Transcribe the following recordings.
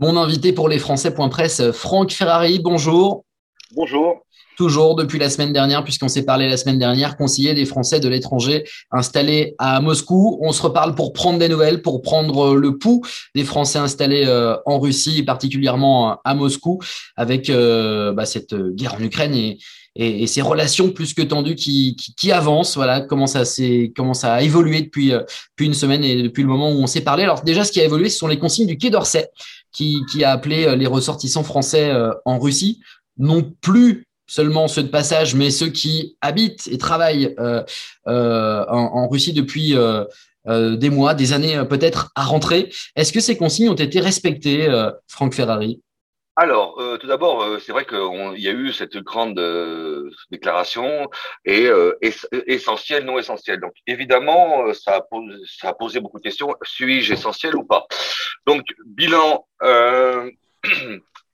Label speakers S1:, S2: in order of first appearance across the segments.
S1: Mon invité pour les Français.presse, Franck Ferrari, bonjour.
S2: Bonjour.
S1: Toujours depuis la semaine dernière, puisqu'on s'est parlé la semaine dernière, conseiller des Français de l'étranger installés à Moscou. On se reparle pour prendre des nouvelles, pour prendre le pouls des Français installés euh, en Russie, particulièrement à Moscou, avec euh, bah, cette guerre en Ukraine et, et, ces relations plus que tendues qui, qui, avancent. Voilà comment ça, comment ça a évolué depuis, euh, depuis une semaine et depuis le moment où on s'est parlé. Alors déjà, ce qui a évolué, ce sont les consignes du Quai d'Orsay qui, qui a appelé euh, les ressortissants français euh, en Russie, non plus seulement ceux de passage, mais ceux qui habitent et travaillent en, en, Russie depuis des mois, des années peut-être à rentrer. Est-ce que ces consignes ont été respectées, Franck Ferrari?
S2: Alors, euh, tout d'abord, euh, c'est vrai qu'il y a eu cette grande euh, déclaration et essentiel, non essentiel. Donc, évidemment, ça a, posé, ça a posé beaucoup de questions. Suis-je essentiel ou pas? Donc, bilan.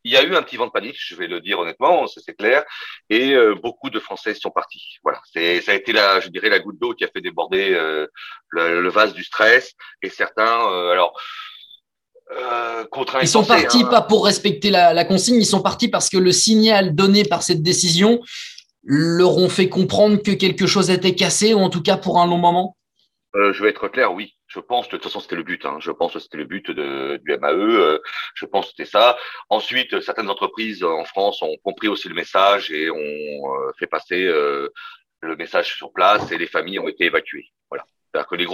S2: il y a eu un petit vent de panique, je vais le dire honnêtement, c'est clair, et beaucoup de Français sont partis. Voilà, c'est ça a été la, je dirais, la goutte d'eau qui a fait déborder le, le, vase du stress. Et certains, alors
S1: euh, ils sont partis hein. pas pour respecter la, consigne, ils sont partis parce que le signal donné par cette décision leur ont fait comprendre que quelque chose était cassé, ou en tout cas pour un long moment
S2: euh, Je vais être clair, oui. Je pense que de toute façon c'était le but. Hein. Je pense que c'était le but de, du MAE. Euh, je pense que c'était ça. Ensuite, certaines entreprises en France ont compris aussi le message et ont fait passer le message sur place et les familles ont été évacuées. Voilà. C'est-à-dire que les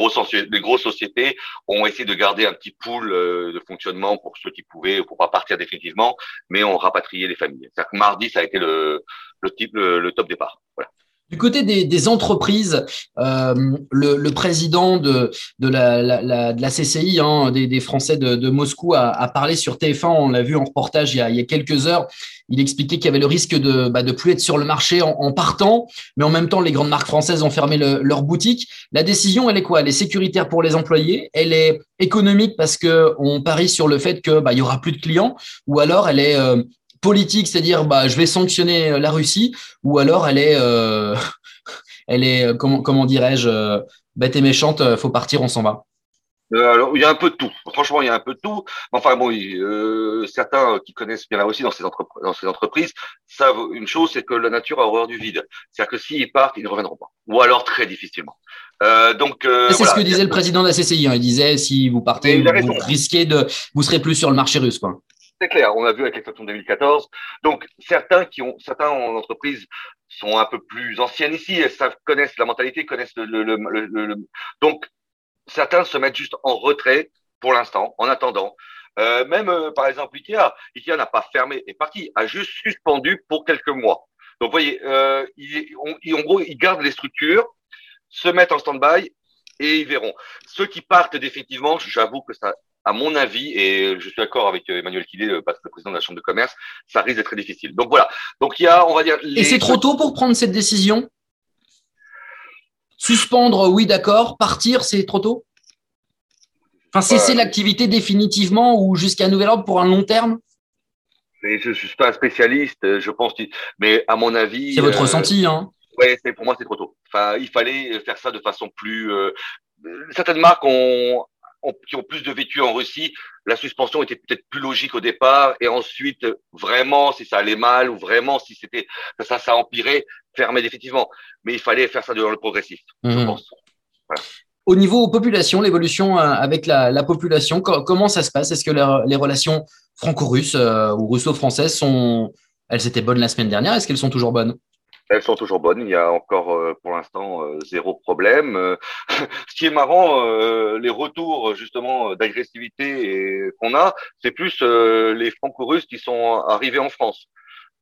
S2: grosses, sociétés ont essayé de garder un petit pool euh, de fonctionnement pour ceux qui pouvaient, pour pas partir définitivement, mais ont rapatrié les familles. C'est-à-dire que mardi, ça a été le, le, type, le top départ. Voilà.
S1: Du côté des, entreprises, euh, le, président de, la, CCI, hein, des, Français de, Moscou, a, parlé sur TF1. On l'a vu en reportage il y, a, quelques heures. Il expliquait qu'il y avait le risque de bah, de plus être sur le marché en, partant, mais en même temps, les grandes marques françaises ont fermé le, leur boutique. La décision, elle est quoi? Elle est sécuritaire pour les employés? Elle est économique parce que on parie sur le fait que bah, il y aura plus de clients, ou alors elle est euh, politique, c'est-à-dire bah, je vais sanctionner euh, la Russie, ou alors elle est, euh, elle est euh, comment, comment dirais-je, bête et méchante, faut partir, on s'en va.
S2: alors, il y a un peu de tout. Franchement, il y a un peu de tout. Enfin bon, certains qui connaissent bien là aussi dans ces, dans ces entreprises savent une chose, c'est que la nature a horreur du vide. C'est-à-dire que s'ils partent, ils ne reviendront pas. Ou alors très difficilement.
S1: Euh, donc, c'est ce que disait le président de la CCI. Hein. Il disait si vous partez, vous, risquez de, vous serez plus sur le marché russe, quoi.
S2: C'est clair, on a vu avec l'extension 2014. Donc, certains qui ont, certains en entreprise sont un peu plus anciennes ici, elles savent, connaissent la mentalité, connaissent le, le, le, donc certains se mettent juste en retrait pour l'instant, en attendant. Euh, même euh, par exemple Ikea, Ikea n'a pas fermé et parti, a juste suspendu pour quelques mois. Donc, vous voyez, euh, ils, en gros, ils gardent les structures, se mettent en stand-by et ils verront. Ceux qui partent définitivement, j'avoue que ça à mon avis, et je suis d'accord avec euh, Emmanuel Kidé, le président de la Chambre de commerce, ça risque d'être très difficile. Donc voilà. Donc il y a, on va dire.
S1: Et c'est trop tôt pour prendre cette décision? Suspendre, oui, d'accord. Partir, c'est trop tôt? Enfin, cesser l'activité définitivement ou jusqu'à nouvel ordre pour un long terme?
S2: Je ne suis pas un spécialiste, je pense, mais à mon avis.
S1: C'est votre euh, ressenti, hein
S2: Ouais, pour moi, c'est trop tôt. Enfin, il fallait faire ça de façon plus. Euh, certaines marques ont qui ont plus de vécu en Russie, la suspension était peut-être plus logique au départ, et ensuite, vraiment, si ça allait mal, ou vraiment, si c'était ça, ça empirait, fermer définitivement. Mais il fallait faire ça dans le progressif, je mhm. pense.
S1: Au niveau population, l'évolution euh, avec la, la, population, comment ça se passe? Est-ce que les relations franco-russes euh, ou russo-françaises sont, elles étaient bonnes la semaine dernière? Est-ce qu'elles sont toujours bonnes?
S2: Elles sont toujours bonnes. Il y a encore euh, pour l'instant euh, zéro problème. Euh, ce qui est marrant, les retours justement d'agressivité qu'on a, c'est plus les franco-russes qui sont arrivés en France.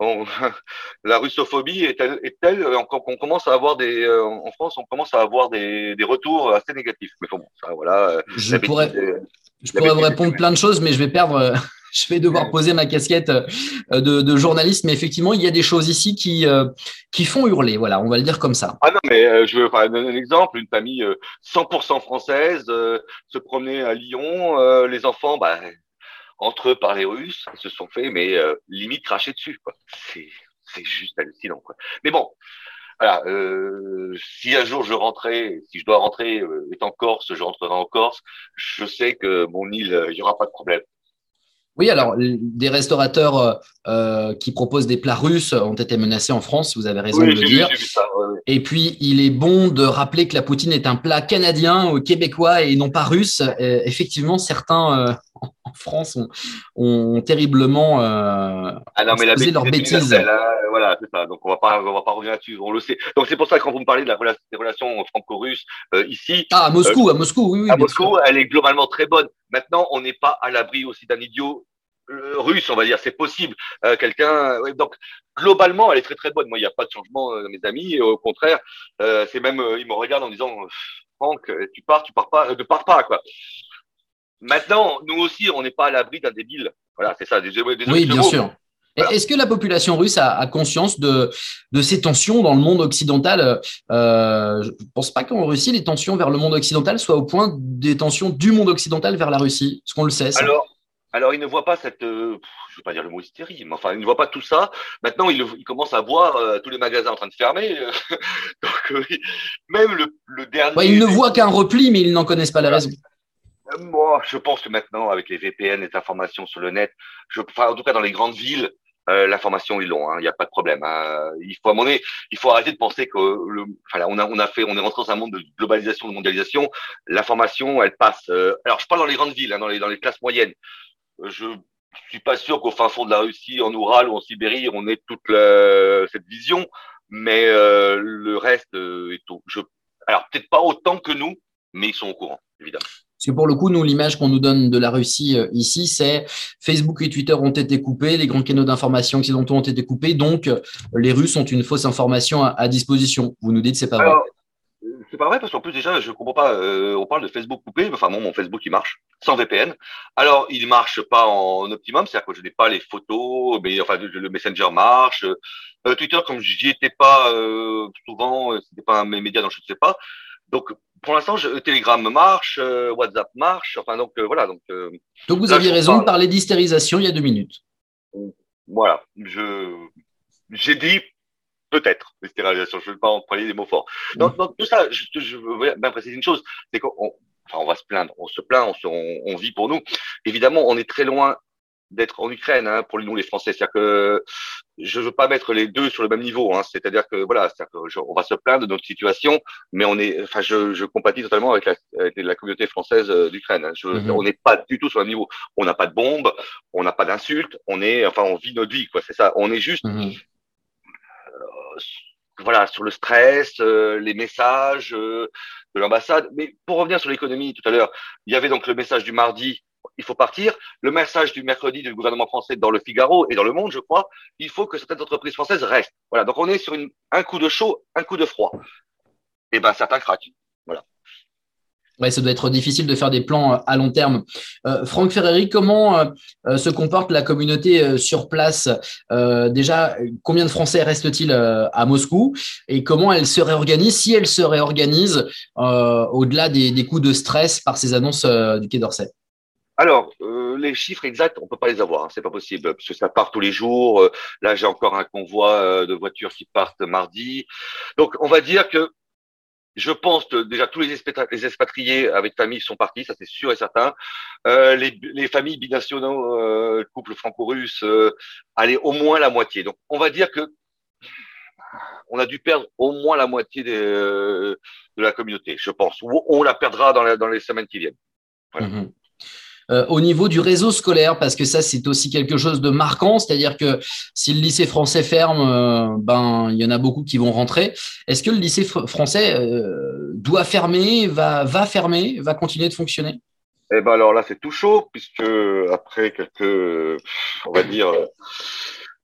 S2: la russophobie est telle, est telle qu'on commence à avoir des en France, on commence à avoir des, des retours assez négatifs. Mais bon, ça, voilà.
S1: Je pourrais, je pourrais vous répondre plein de choses, mais je vais perdre je vais devoir poser ma casquette euh, de, de, journaliste, mais effectivement, il y a des choses ici qui, euh, qui font hurler. Voilà, on va le dire comme ça.
S2: Ah non, mais euh, je veux donner un exemple. Une famille 100% française se promenait à Lyon. les enfants, bah, entre eux parlaient russe, ils se sont fait, mais limite cracher dessus. C'est juste hallucinant. Quoi. Mais bon, voilà, euh, si un jour je rentrais, si je dois rentrer étant Corse, je rentrerai en Corse, je sais que mon île, il n'y aura pas de problème.
S1: Oui, alors des restaurateurs euh, euh, qui proposent des plats russes ont été menacés en France, vous avez raison de le dire. Et puis, il est bon de rappeler que la poutine est un plat canadien, ou québécois et non pas russe. effectivement, certains euh, en France ont, terriblement
S2: ah non, mais la leur bêtise. Hein. voilà, c'est ça. Donc, on va pas, on va pas revenir là-dessus. On le sait. Donc, c'est pour ça que quand vous me parlez de la des relations franco-russes ici.
S1: Ah, à Moscou, à Moscou, oui, oui.
S2: À Moscou, elle est globalement très bonne. Maintenant, on n'est pas à l'abri aussi d'un idiot euh, russe, on va dire, c'est possible. Euh, quelqu'un, donc globalement, elle est très très bonne. Moi, il n'y a pas de changement euh, mes amis. Et au contraire, c'est même, ils me regardent en disant, Franck, tu pars, tu pars pas, ne pars pas quoi. Maintenant, nous aussi, on n'est pas à l'abri d'un débile. Voilà, c'est ça.
S1: Des, oui, bien sûr. Est-ce que la population russe a, conscience de, de, ces tensions dans le monde occidental? Euh, Je ne pense pas qu'en Russie, les tensions vers le monde occidental soient au point des tensions du monde occidental vers la Russie. Est-ce qu'on le sait ça
S2: Alors, alors, il ne voit pas cette, euh, je ne veux pas dire le mot hystérie, mais enfin, il ne voit pas tout ça. Maintenant, il, il commence à voir euh, tous les magasins en train de fermer. Donc, même le, le dernier.
S1: il ne voit qu'un repli, mais ils n'en connaissent pas la raison.
S2: Moi, je pense que maintenant, avec les VPN, les informations sur le net, je, enfin, en tout cas dans les grandes villes, l'information ils l'ont, hein, il n'y a pas de problème. Hein. Il faut il faut arrêter de penser que le, enfin, on a, on a fait, on est rentré dans un monde de globalisation, de mondialisation. L'information, elle passe. alors, je parle dans les grandes villes, hein, dans les dans les classes moyennes je suis pas sûr qu'au fin fond de la Russie, en Oural ou en Sibérie, on ait toute cette vision, mais euh, le reste euh, est au, je, alors peut-être pas autant que nous, mais ils sont au courant, évidemment.
S1: Parce que pour le coup, nous, l'image qu'on nous donne de la Russie euh, ici, c'est Facebook et Twitter ont été coupés, les grands canaux d'information occidentaux ont été coupés, donc les Russes ont une fausse information à, disposition. Vous nous dites c'est pas vrai
S2: c'est pas vrai parce qu'en plus déjà je comprends pas. Euh, on parle de Facebook coupé, enfin mon Facebook il marche sans VPN. Alors il marche pas en optimum, c'est-à-dire que je n'ai pas les photos, mais enfin le Messenger marche. Euh, Twitter comme j'y étais pas euh, souvent, euh, c'était pas un média dont je ne sais pas. Donc pour l'instant, Telegram marche, WhatsApp marche. Enfin donc voilà donc.
S1: donc vous aviez raison de parler d'hystérisation il y a deux minutes.
S2: Voilà, je j'ai dit Peut-être, stérilisations. Je ne veux pas employer des mots forts. Donc, tout ça, je, je veux bien préciser une chose, c'est qu'on enfin, on va se plaindre, on se plaint, on, on, vit pour nous. Évidemment, on est très loin d'être en Ukraine hein, pour nous les Français. C'est-à-dire que je veux pas mettre les deux sur le même niveau. Hein. C'est-à-dire que voilà, que on va se plaindre de notre situation, mais on est, enfin, je, je compatis totalement avec la, avec la communauté française euh, d'Ukraine. Hein. Mm-hmm. On n'est pas du tout sur le même niveau. On n'a pas de bombes, on n'a pas d'insultes, on est, enfin, on vit notre vie, quoi. C'est ça. On est juste mm-hmm voilà, sur le stress, euh, les messages euh, de l'ambassade. Mais pour revenir sur l'économie tout à l'heure, il y avait donc le message du mardi, il faut partir. Le message du mercredi du gouvernement français dans le Figaro et dans le Monde, je crois, il faut que certaines entreprises françaises restent. Voilà, donc on est sur un coup de chaud, un coup de froid. Et eh ben certains craquent. Voilà.
S1: Ouais, ça doit être difficile de faire des plans euh, à long terme. Euh, Franck Ferreri, comment euh, se comporte la communauté sur place? Déjà, combien de Français restent-ils à Moscou? Et comment elle se réorganise, si elle se réorganise au-delà des, coups de stress par ces annonces du Quai d'Orsay?
S2: Alors, les chiffres exacts, on peut pas les avoir, hein, c'est pas possible, parce que ça part tous les jours. là, j'ai encore un convoi de voitures qui partent mardi. Donc, on va dire que je pense que déjà tous les, expatriés avec famille sont partis, ça c'est sûr et certain. Euh, les, familles binationaux, euh, couple franco-russe, euh, allez au moins la moitié. Donc on va dire que on a dû perdre au moins la moitié de la communauté, je pense. Ou on la perdra dans, les semaines qui viennent.
S1: Mmh euh, au niveau du réseau scolaire, parce que ça, c'est aussi quelque chose de marquant, c'est-à-dire que si le lycée français ferme, euh, ben, il y en a beaucoup qui vont rentrer. Est-ce que le lycée français euh, doit fermer, va, va fermer, va continuer de fonctionner?
S2: Eh ben alors là, c'est tout chaud, puisque après quelques, on va dire,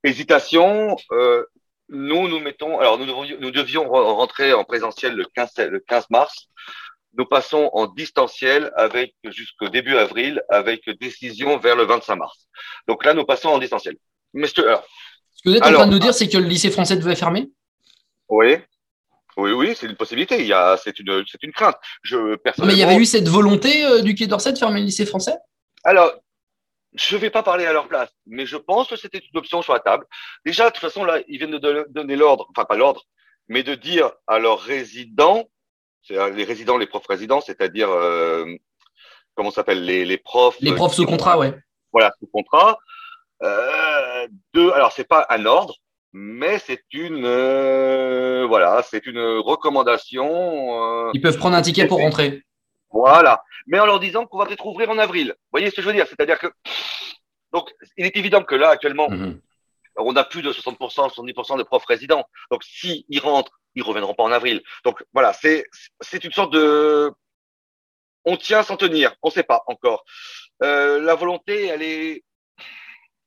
S2: hésitations, nous, nous mettons, alors nous, nous devions rentrer en présentiel le 15, le 15 mars nous passons en distanciel avec jusqu'au début avril, avec décision vers le 25 mars. Donc là, nous passons en distanciel.
S1: Mais Ce que vous êtes en train de nous dire, c'est que le lycée français devait fermer?
S2: Oui. Oui, oui, c'est une possibilité. Il y a, c'est une, c'est une crainte. Je,
S1: personnellement... Mais il y avait eu cette volonté euh, du Quai d'Orsay de fermer le lycée français?
S2: Alors, je ne vais pas parler à leur place, mais je pense que c'était une option sur la table. Déjà, de toute façon, là, ils viennent de donner l'ordre, enfin pas l'ordre, mais de dire à leurs résidents les résidents, les profs résidents, c'est-à-dire euh, comment s'appelle les, les profs.
S1: Les profs sous contrat, ouais.
S2: Voilà, sous contrat. Euh, deux, alors c'est pas un ordre, mais c'est une euh, voilà, c'est une recommandation.
S1: Euh, Ils peuvent prendre un ticket pour rentrer.
S2: Voilà, mais en leur disant qu'on va peut-être ouvrir en avril. Vous voyez ce que je veux dire? C'est-à-dire que donc il est évident que là actuellement. Mhm. On a plus de 60%, 70% de profs résidents. Donc, s'ils rentrent, ils reviendront pas en avril. Donc, voilà, c'est, c'est une sorte de, on tient sans tenir. On sait pas encore. Euh, la volonté, elle est,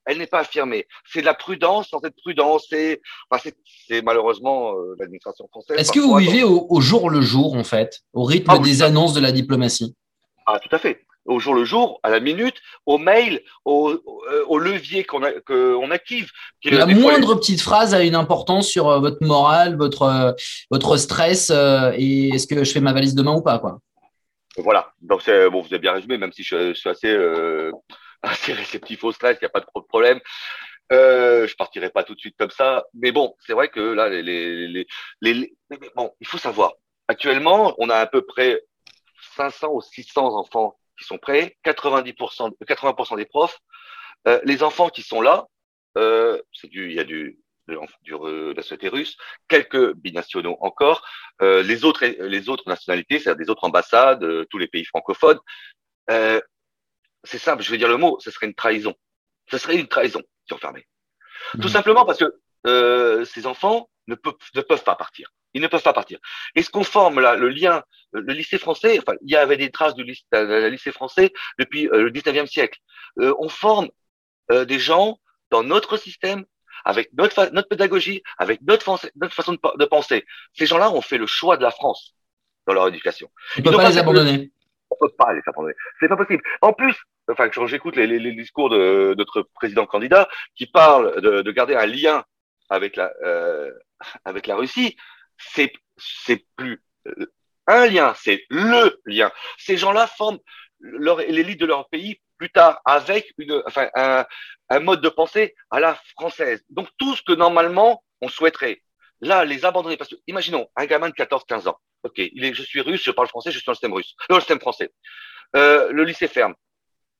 S2: elle n'est pas affirmée. C'est de la prudence sans être prudence. C'est, enfin, c'est, malheureusement euh, l'administration française.
S1: Est-ce que vous vivez au, jour le jour, en fait, au rythme ah des annonces de la diplomatie?
S2: Ah, tout à fait au jour le jour, à la minute, au mail, au, au, levier qu'on qu'on active.
S1: La moindre petite phrase a une importance sur euh, votre morale, votre, euh, votre stress euh, et est-ce que je fais ma valise demain ou pas quoi?
S2: Voilà, donc bon, vous avez bien résumé, même si je, suis assez, assez réceptif au stress, il n'y a pas de problème. Euh, je partirai pas tout de suite comme ça, mais bon, c'est vrai que là, les, les, les, les, bon, il faut savoir. Actuellement, on a à peu près 500 ou 600 enfants qui sont prêts, 90%, 80% des profs. Euh, les enfants qui sont là, euh, c'est du, il y a du, de, du, de la société russe, quelques binationaux encore, euh, les autres, les autres nationalités, c'est-à-dire des autres ambassades, euh, tous les pays francophones. Euh, c'est simple, je vais dire le mot, ce serait une trahison. Ce serait une trahison si on fermait. Tout mmh. simplement parce que euh, ces enfants ne peuvent, ne peuvent pas partir. Ils ne peuvent pas partir. Est-ce qu'on forme là le lien, le lycée français, enfin, il y avait des traces du lycée, lycée français depuis euh, le 19e siècle. Euh, on forme euh, des gens dans notre système, avec notre, notre pédagogie, avec notre, notre façon de, penser. Ces gens-là ont fait le choix de la France dans leur éducation.
S1: On ne peut pas les abandonner.
S2: On peut pas les abandonner. C'est pas possible. En plus, enfin, quand j'écoute les, les, les, discours de, notre président candidat qui parle de, de garder un lien avec la, euh, avec la Russie, c'est c'est plus euh, un lien, c'est le lien. Ces gens-là forment l'élite de leur pays plus tard avec une, enfin, un, un, mode de pensée à la française. Donc tout ce que normalement on souhaiterait, là, les abandonner. Parce que imaginons un gamin de 14-15 ans. Ok, il est, je suis russe, je parle français, je suis dans le système russe, dans le système français. Euh, le lycée ferme.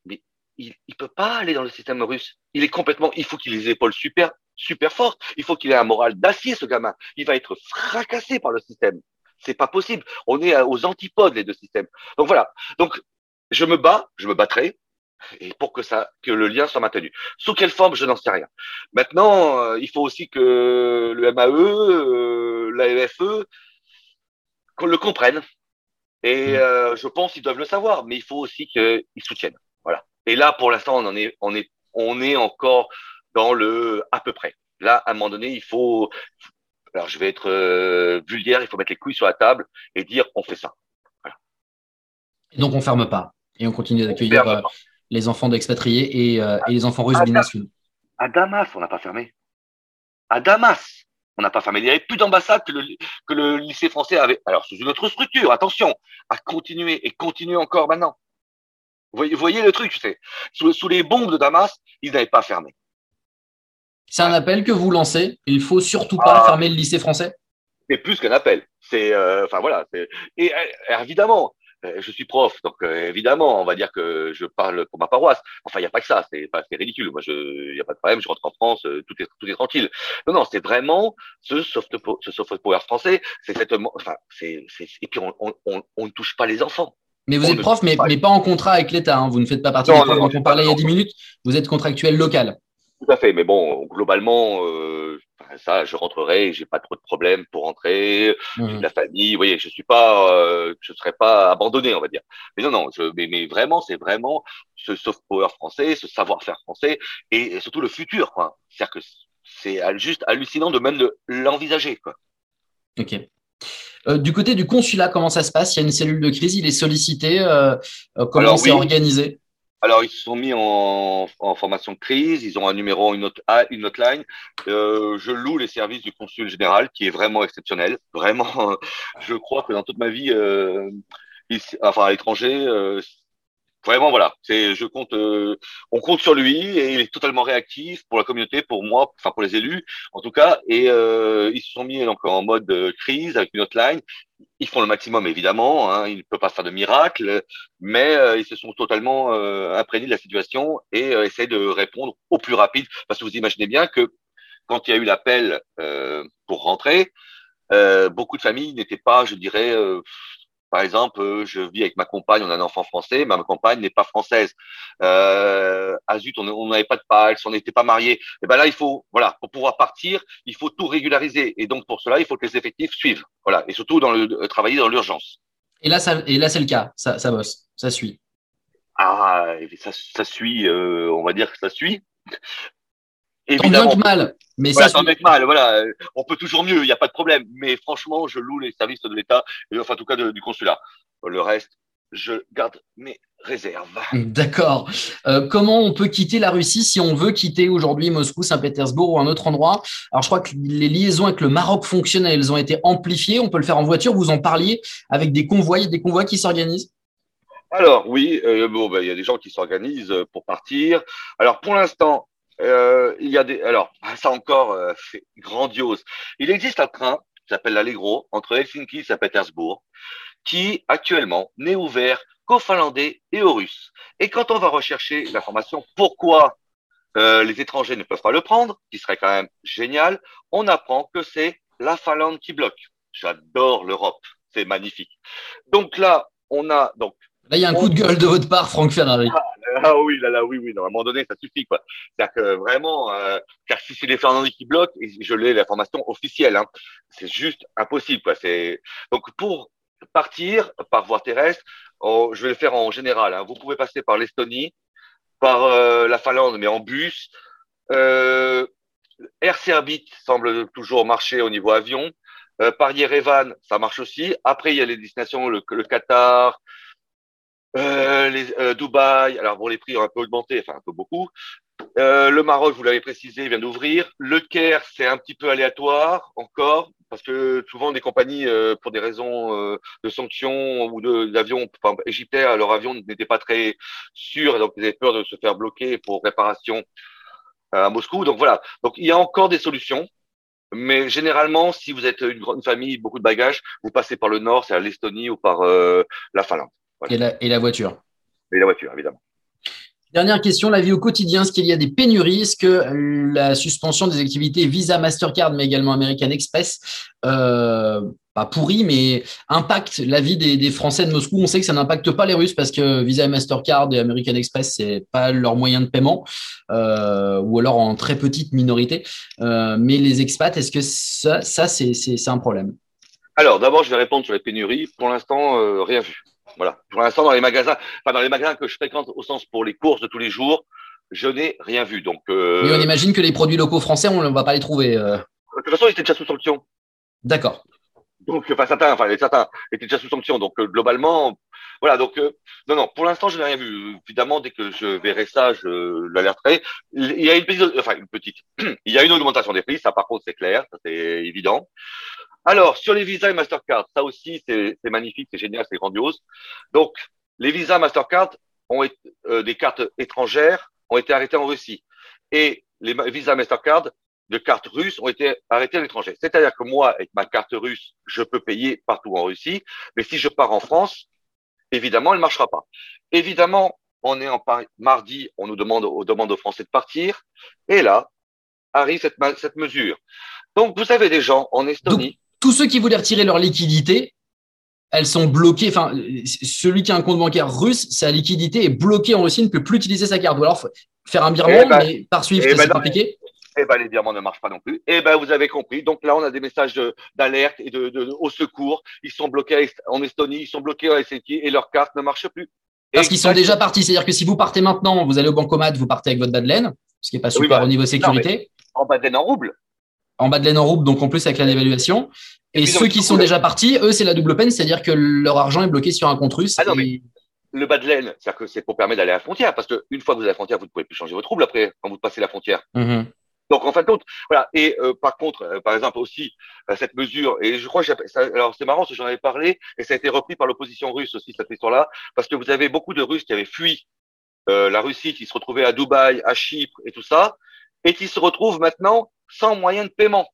S2: Mais il ne peut pas aller dans le système russe. Il est complètement, il faut qu'il ait les épaules super super forte. Il faut qu'il ait un moral d'acier, ce gamin. Il va être fracassé par le système. C'est pas possible. On est aux antipodes, les deux systèmes. Donc voilà. Donc, je me bats, je me battrai, et pour que ça, que le lien soit maintenu. Sous quelle forme, je n'en sais rien. Maintenant, euh, il faut aussi que le MAE, euh, l'AEFE, qu'on le comprenne. Et mmh. euh, je pense qu'ils doivent le savoir, mais il faut aussi qu'ils soutiennent. Voilà. Et là, pour l'instant, on en est, on est, on est encore dans le à peu près. Là, à un moment donné, il faut. Alors, je vais être euh, vulgaire, il faut mettre les couilles sur la table et dire on fait ça.
S1: donc, on ferme pas et on continue d'accueillir euh, les enfants d'expatriés et, euh, et, les enfants russes binationaux.
S2: À Damas, on n'a pas fermé. À Damas, on n'a pas fermé. Il n'y avait plus d'ambassade que le, que le lycée français avait. Alors, sous une autre structure, attention, à continuer et continuer encore maintenant. Vous voyez, voyez le truc, tu sais. Sous, sous les bombes de Damas, ils n'avaient pas fermé.
S1: C'est un appel que vous lancez. Il faut surtout pas ah. fermer le lycée français.
S2: C'est plus qu'un appel. C'est, euh, enfin voilà. Et euh, évidemment, euh, je suis prof, donc évidemment, on va dire que je parle pour ma paroisse. Enfin, il n'y a pas que ça. C'est pas, c'est ridicule. Moi, il n'y a pas de problème. Je rentre en France, tout est, tout est tranquille. Non, non, c'est vraiment ce soft, ce soft power français. C'est cette, enfin, c'est, et puis on, on, on, ne touche pas les enfants.
S1: Mais vous êtes prof, mais, mais pas en contrat avec l'État. Hein. Vous ne faites pas partie des profs dont on parlait il y a 10 minutes. Vous êtes contractuel local.
S2: Tout à fait, mais bon, globalement, euh, ça, je rentrerai, j'ai pas trop de problèmes pour rentrer, mmh. la famille, vous voyez, je suis pas, euh, je serai pas abandonné, on va dire. Mais non, non, je, mais, mais vraiment, c'est vraiment ce soft power français, ce savoir-faire français, et, surtout le futur, quoi. C'est-à-dire que c'est juste hallucinant de même l'envisager, quoi.
S1: Ok. Euh, du côté du consulat, comment ça se passe? Il y a une cellule de crise, il est sollicité. Comment c'est organisé?
S2: Alors, ils se sont mis en, en, formation de crise, ils ont un numéro, une autre, une hotline. Euh, je loue les services du consul général, qui est vraiment exceptionnel. Vraiment, je crois que dans toute ma vie, euh, enfin à l'étranger, euh, vraiment voilà, c'est, je compte, euh, on compte sur lui et il est totalement réactif pour la communauté, pour moi, enfin pour les élus en tout cas. Et euh, ils se sont mis donc en mode crise avec une hotline. ils font le maximum évidemment, hein, ils ne peuvent pas faire de miracle, mais ils se sont totalement imprégnés de la situation et essaient de répondre au plus rapide. Parce que vous imaginez bien que quand il y a eu l'appel pour rentrer, beaucoup de familles n'étaient pas, je dirais, par exemple, euh, je vis avec ma compagne, on a un enfant français, ma compagne n'est pas française. Euh, ah zut, on n'avait pas de palce, on n'était pas mariés. Et eh ben là, il faut, voilà, pour pouvoir partir, il faut tout régulariser. Et donc pour cela, il faut que les effectifs suivent. Voilà, et surtout dans le euh, travailler dans l'urgence.
S1: Et là, ça, et là, c'est le cas. Ça, ça bosse, ça suit.
S2: Ah, ça, ça suit. Euh, on va dire que ça suit.
S1: Évidemment. Tant bien que mal. Mais voilà,
S2: ça, mal, voilà. On peut toujours mieux, il n'y a pas de problème. Mais franchement, je loue les services de l'État, enfin, en tout cas, du consulat. Le reste, je garde mes réserves.
S1: D'accord. Euh, comment on peut quitter la Russie si on veut quitter aujourd'hui Moscou, Saint-Pétersbourg ou un autre endroit? Alors, je crois que les liaisons avec le Maroc fonctionnent, elles ont été amplifiées. On peut le faire en voiture. Vous en parliez avec des convois, des convois qui s'organisent?
S2: Alors oui, euh, bon, ben, il y a des gens qui s'organisent pour partir. Alors pour l'instant, euh, il y a des, alors, ça encore, euh, c'est grandiose. Il existe un train qui s'appelle l'Allegro entre Helsinki et Saint-Pétersbourg, qui actuellement n'est ouvert qu'aux Finlandais et aux Russes. Et quand on va rechercher l'information, pourquoi euh, les étrangers ne peuvent pas le prendre, qui serait quand même génial, on apprend que c'est la Finlande qui bloque. J'adore l'Europe, c'est magnifique. Donc là, on a donc.
S1: Là, il y a un coup de gueule de votre part, Franck Ferrari.
S2: Ah, ah oui, là, là, oui, oui. à un moment donné, ça suffit, quoi. C'est-à-dire que vraiment, euh, car si c'est les Fernandis qui bloquent, je l'ai l'information officielle, hein, c'est juste impossible, quoi. C'est donc pour partir par voie terrestre, je vais le faire en général. Hein. Vous pouvez passer par l'Estonie, par euh, la Finlande, mais en bus. Euh, Air Serbit semble toujours marcher au niveau avion. Euh, par Yerevan, ça marche aussi. Après, il y a les destinations, le Qatar, euh, les, euh, Dubaï, alors bon, les prix ont un peu augmenté, enfin un peu beaucoup. Euh, le Maroc, vous l'avez précisé, vient d'ouvrir. Le Caire, c'est un petit peu aléatoire encore, parce que souvent des compagnies, euh, pour des raisons euh, de sanctions ou d'avions, enfin, égyptiens, leur avion n'était pas très sûr, donc ils avaient peur de se faire bloquer pour réparation à Moscou. Donc voilà, donc il y a encore des solutions. Mais généralement, si vous êtes une grande famille, beaucoup de bagages, vous passez par le nord, c'est à l'Estonie ou par la Finlande.
S1: Et, la, voiture.
S2: Et la voiture, évidemment.
S1: Dernière question, la vie au quotidien, est-ce qu'il y a des pénuries Est-ce que la suspension des activités Visa, Mastercard, mais également American Express, euh, pas pourri, mais impacte la vie des, Français de Moscou? On sait que ça n'impacte pas les Russes parce que Visa et Mastercard et American Express, c'est pas leur moyen de paiement, euh, ou alors en très petite minorité. Euh, mais les expats, est-ce que ça, ça c'est un problème?
S2: Alors, d'abord, je vais répondre sur les pénuries. Pour l'instant, rien vu. Voilà. Pour l'instant, dans les magasins, enfin dans les magasins que je fréquente au sens pour les courses de tous les jours, je n'ai rien vu. Donc.
S1: Euh... Mais on imagine que les produits locaux français, on ne va pas les trouver. Euh.
S2: De toute façon, ils étaient déjà sous sanction.
S1: D'accord.
S2: Donc, enfin certains, enfin certains étaient déjà sous sanction. Donc euh, globalement, voilà. Donc euh, non, non. Pour l'instant, je n'ai rien vu. Évidemment, dès que je verrai ça, je l'alerterai. Il y a une petite, enfin une petite. il y a une augmentation des prix. Ça, par contre, c'est clair. C'est évident. Alors, sur les visas et Mastercard, ça aussi, c'est magnifique, c'est génial, c'est grandiose. Donc, les visas Mastercard ont été, euh, des cartes étrangères ont été arrêtées en Russie. Et les visas Mastercard de cartes russes ont été arrêtés à l'étranger. C'est-à-dire que moi, avec ma carte russe, je peux payer partout en Russie, mais si je pars en France, évidemment, elle ne marchera pas. Évidemment, on est en mardi, on nous demande, on demande aux Français de partir, et là arrive cette, cette mesure. Donc, vous avez des gens en Estonie
S1: tous ceux qui voulaient retirer leur liquidité, elles sont bloquées. Enfin, celui qui a un compte bancaire russe, sa liquidité est bloquée en Russie, ne peut plus utiliser sa carte. Ou alors faire un virement, eh ben, mais par Swift, eh c'est ben compliqué.
S2: Eh ben, les virements ne marchent pas non plus. Eh ben, vous avez compris. Donc là, on a des messages d'alerte et de, de, au secours. Ils sont bloqués en Estonie, ils sont bloqués en Helsinki et leur carte ne marche plus.
S1: Parce qu'ils sont déjà partis. C'est-à-dire que si vous partez maintenant, vous allez au bancomat, vous partez avec votre badelaine, ce qui n'est pas super bah, au niveau sécurité.
S2: en badelaine en rouble
S1: en bas de laine en rouble, donc en plus avec la dévaluation. Et, ceux qui sont déjà partis, eux, c'est la double peine, c'est-à-dire que leur argent est bloqué sur un compte russe.
S2: Ah non, mais le bas de laine, c'est-à-dire que c'est pour permettre d'aller à la frontière, parce qu'une fois que vous êtes à la frontière, vous ne pouvez plus changer votre rouble après, quand vous passez la frontière. Mm-hmm. Donc en fin de compte, voilà. Et euh, par contre, euh, par exemple aussi euh, cette mesure, et je crois que ça, alors c'est marrant, j'en avais parlé, et ça a été repris par l'opposition russe aussi cette histoire-là, parce que vous avez beaucoup de Russes qui avaient fui la Russie, qui se retrouvaient à Dubaï, à Chypre et tout ça, et qui se retrouvent maintenant sans moyen de paiement.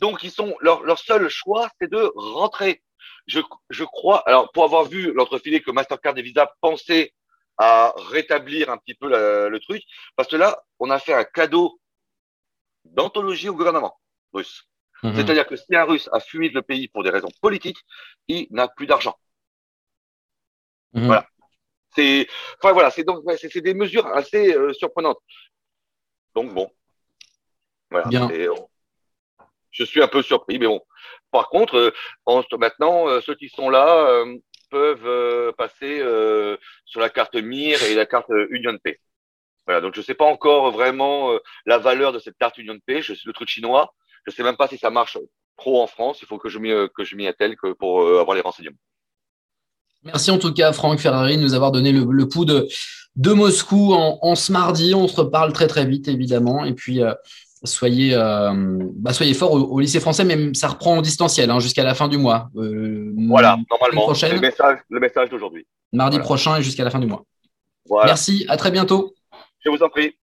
S2: Donc, ils sont, leur, leur seul choix, c'est de rentrer. je, je crois, alors pour avoir vu l'entrefilet que Mastercard et Visa pensaient à rétablir un petit peu le truc, parce que là, on a fait un cadeau d'anthologie au gouvernement russe. Mhm. C'est-à-dire que si un Russe a fui le pays pour des raisons politiques, il n'a plus d'argent. Mhm. Voilà. C'est, enfin voilà, c'est donc, c'est des mesures assez euh, surprenantes. Donc bon, voilà. Bien. je suis un peu surpris, mais bon. Par contre, euh, maintenant, euh, ceux qui sont là peuvent passer sur la carte MIR et la carte Union Pay. Voilà, donc je ne sais pas encore vraiment la valeur de cette carte Union Pay. Je suis le truc chinois. Je ne sais même pas si ça marche trop en France. Il faut que je m'y que je m'y attelle que pour avoir les renseignements.
S1: Merci en tout cas, Franck Ferrari, de nous avoir donné le, pouls de, de Moscou en, ce mardi. On se reparle très très vite, évidemment. Et puis, euh, soyez, euh, bah, soyez forts au, lycée français, même ça reprend en distanciel hein, jusqu'à la fin du mois.
S2: Euh, voilà, normalement. Le message, le message d'aujourd'hui.
S1: Mardi prochain et jusqu'à la fin du mois. Merci, à très bientôt.
S2: Je vous en prie.